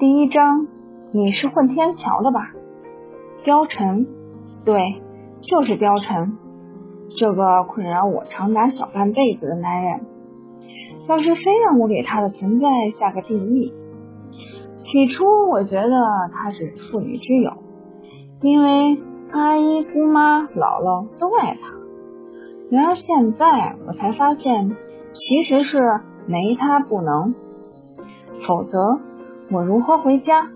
第一章，你是混天桥的吧？貂蝉，对，就是貂蝉，这个困扰我长达小半辈子的男人。要是非让我给他的存在下个定义，起初我觉得他是妇女之友，因为阿姨、姑妈、姥姥都爱他。然而现在我才发现，其实是没他不能。否则我如何回家？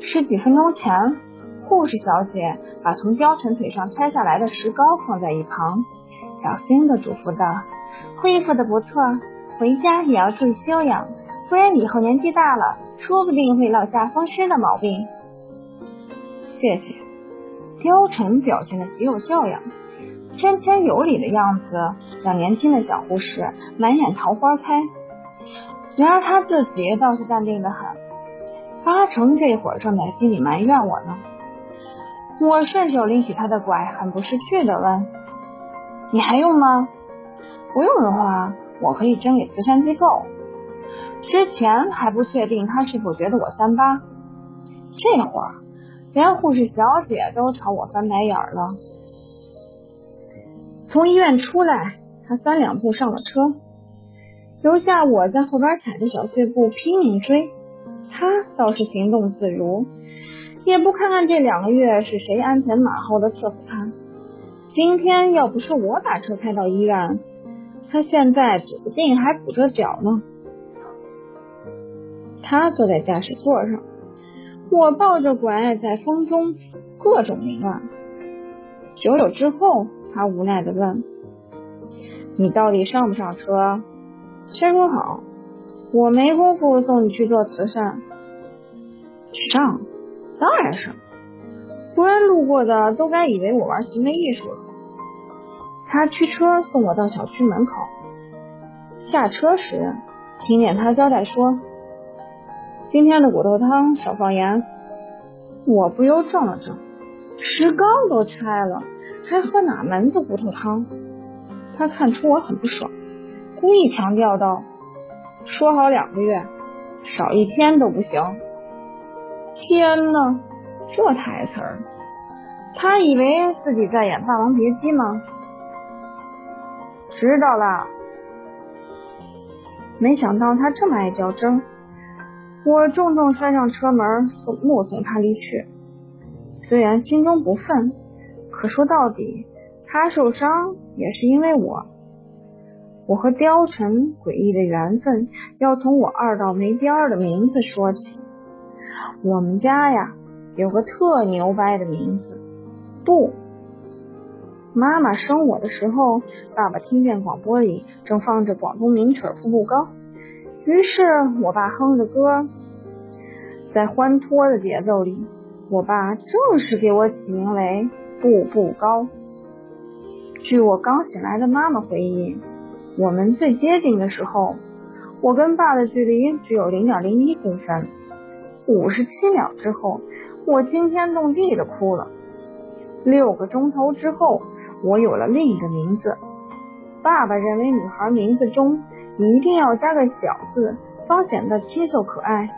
十几分钟前，护士小姐把从貂蝉腿上拆下来的石膏放在一旁，小心的嘱咐道：“恢复的不错。”回家也要注意休养，不然以后年纪大了，说不定会落下风湿的毛病。谢谢，貂蝉表现的极有教养，谦谦有礼的样子让年轻的小护士满眼桃花开。然而他自己倒是淡定的很，八成这会儿正在心里埋怨我呢。我顺手拎起他的拐，很不识趣的问：“你还用吗？不用的话。”我可以捐给慈善机构。之前还不确定他是否觉得我三八，这会儿连护士小姐都朝我翻白眼了。从医院出来，他三两步上了车，留下我在后边踩着小碎步拼命追。他倒是行动自如，也不看看这两个月是谁鞍前马后的伺候他。今天要不是我把车开到医院。他现在指不定还补着脚呢。他坐在驾驶座上，我抱着拐在风中各种凌乱。久久之后，他无奈的问：“你到底上不上车？”先说好，我没工夫送你去做慈善。上，当然上，不然路过的都该以为我玩行为艺术了。他驱车送我到小区门口，下车时听见他交代说：“今天的骨头汤少放盐。”我不由怔了怔，石膏都拆了，还喝哪门子骨头汤？他看出我很不爽，故意强调道：“说好两个月，少一天都不行。”天呐，这台词，他以为自己在演《霸王别姬》吗？知道了，没想到他这么爱较真。我重重摔上车门，送目送他离去。虽然心中不忿，可说到底，他受伤也是因为我。我和貂蝉诡异的缘分，要从我二道没边儿的名字说起。我们家呀，有个特牛掰的名字，不。妈妈生我的时候，爸爸听见广播里正放着广东名曲《步步高》，于是我爸哼着歌，在欢脱的节奏里，我爸正式给我起名为步步高。据我刚醒来的妈妈回忆，我们最接近的时候，我跟爸的距离只有零点零一公分。五十七秒之后，我惊天动地的哭了。六个钟头之后。我有了另一个名字，爸爸认为女孩名字中一定要加个小字，方显得清秀可爱。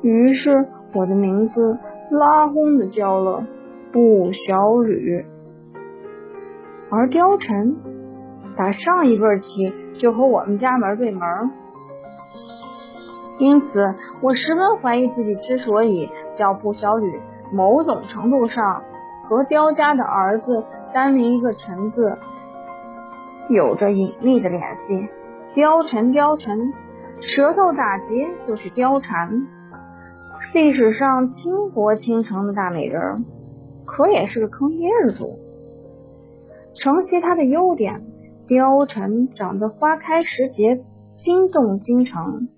于是我的名字拉轰的叫了不小吕。而貂蝉打上一辈起就和我们家门对门，因此我十分怀疑自己之所以叫步小吕，某种程度上和刁家的儿子。单名一个陈字，有着隐秘的联系。貂蝉，貂蝉，舌头打结就是貂蝉。历史上倾国倾城的大美人，可也是个坑爹的主。承袭她的优点，貂蝉长得花开时节，惊动京城。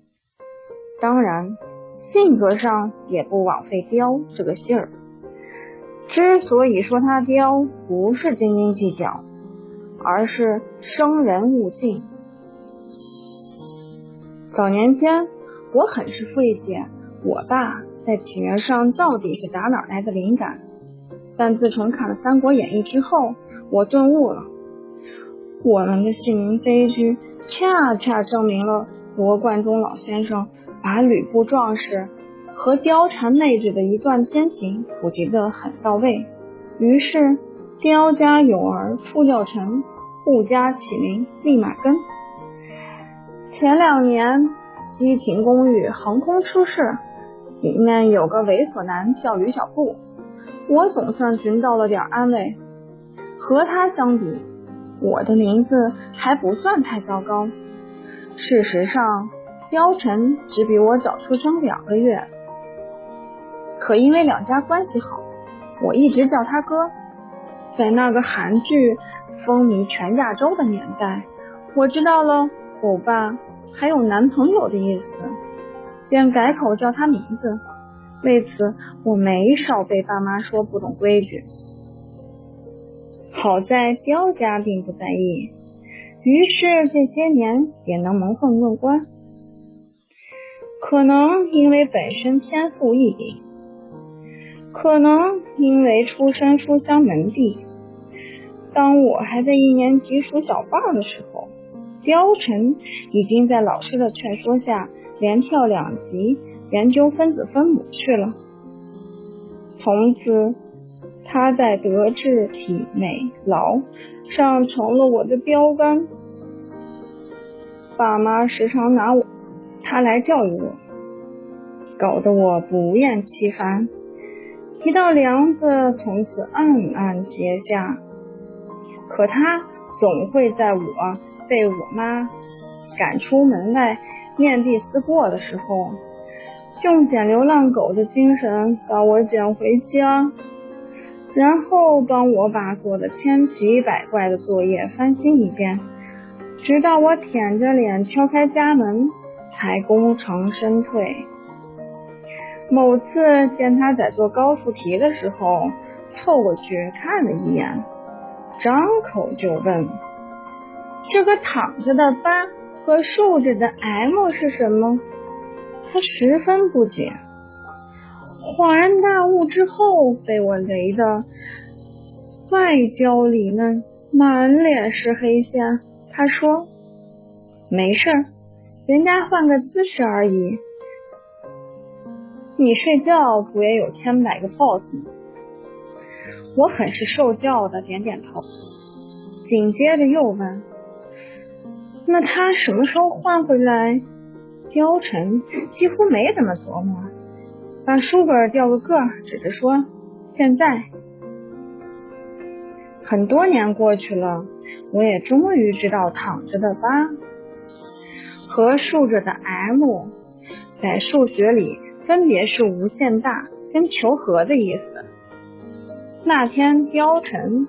当然，性格上也不枉费貂这个姓儿。之所以说他刁，不是斤斤计较，而是生人勿近。早年间，我很是费解，我爸在起源上到底是打哪来的灵感。但自从看了《三国演义》之后，我顿悟了，我们的姓名悲剧，恰恰证明了罗贯中老先生把吕布壮士和貂蝉妹子的一段奸情普及的很到位，于是貂家勇儿出教成，顾家起名立马根。前两年激情公寓横空出世，里面有个猥琐男叫吕小布，我总算寻到了点安慰。和他相比，我的名字还不算太糟糕。事实上，貂蝉只比我早出生两个月。可因为两家关系好，我一直叫他哥。在那个韩剧风靡全亚洲的年代，我知道了欧巴还有男朋友的意思，便改口叫他名字。为此，我没少被爸妈说不懂规矩。好在刁家并不在意，于是这些年也能蒙混过关。可能因为本身天赋异禀。可能因为出身书香门第，当我还在一年级数小棒的时候，貂蝉已经在老师的劝说下连跳两级研究分子分母去了。从此，他在德智体美劳上成了我的标杆。爸妈时常拿我他来教育我，搞得我不厌其烦。一道梁子从此暗暗结下，可他总会在我。被我。妈赶出门外面壁思过的时候，用捡流浪狗的精神把我。捡回家，然后帮我把做的千奇百怪的作业翻新一遍，直到我舔着脸敲开家门，才功成身退。某次见他在做高数题的时候，凑过去看了一眼，张口就问：“这个躺着的八和竖着的 M 是什么？”他十分不解，恍然大悟之后，被我雷的外焦里嫩，满脸是黑线。他说：“没事，人家换个姿势而已。”你睡觉不也有千百个 pose 吗？我很是受教的点点头，紧接着又问：“那他什么时候换回来？”貂蝉几乎没怎么琢磨，把书本掉个个，指着说：“现在。”很多年过去了，我也终于知道躺着的八和竖着的 M 在数学里。分别是无限大跟求和的意思。那天，貂蝉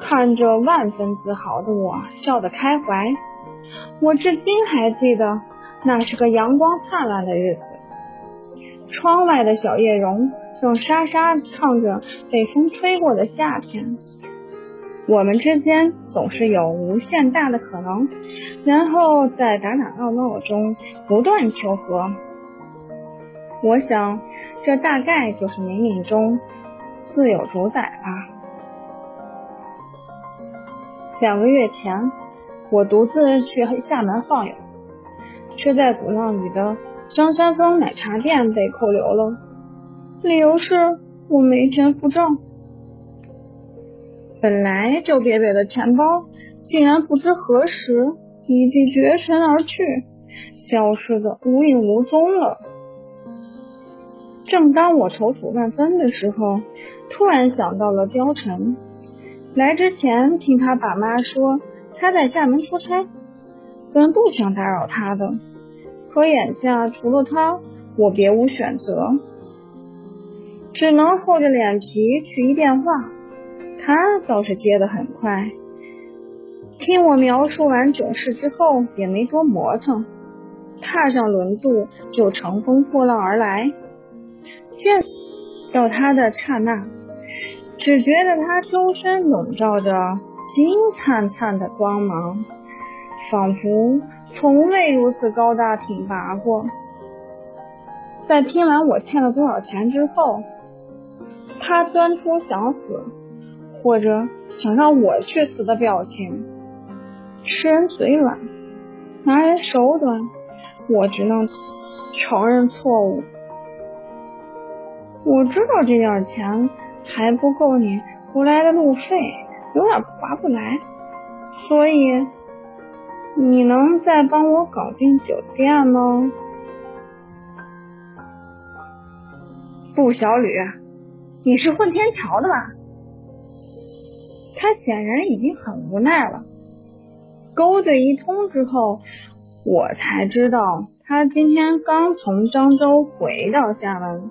看着万分自豪的我，笑得开怀。我至今还记得，那是个阳光灿烂的日子，窗外的小叶榕正沙沙唱着被风吹过的夏天。我们之间总是有无限大的可能，然后在打打闹闹中不断求和。我想，这大概就是冥冥中自有主宰吧。两个月前，我独自去厦门晃悠，却在鼓浪屿的张三丰奶茶店被扣留了，理由是我没钱付账。本来就瘪瘪的钱包，竟然不知何时已经绝尘而去，消失的无影无踪了。正当我踌躇万分的时候，突然想到了貂蝉。来之前听他爸妈说他在厦门出差，本不想打扰他的，可眼下除了他，我别无选择，只能厚着脸皮去一电话。他倒是接得很快，听我描述完囧事之后，也没多磨蹭，踏上轮渡就乘风破浪而来。见到他的刹那，只觉得他周身笼罩着金灿灿的光芒，仿佛从未如此高大挺拔过。在听完我欠了多少钱之后，他端出想死或者想让我去死的表情。吃人嘴软，拿人手短，我只能承认错误。我知道这点钱还不够你回来的路费，有点划不来，所以你能再帮我搞定酒店吗？不，小吕，你是混天桥的吧？他显然已经很无奈了。勾兑一通之后，我才知道他今天刚从漳州回到厦门，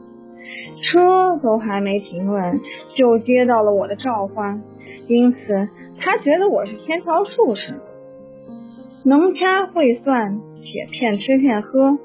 车都还没停稳，就接到了我的召唤。因此，他觉得我是天桥术士，能掐会算且骗吃骗喝。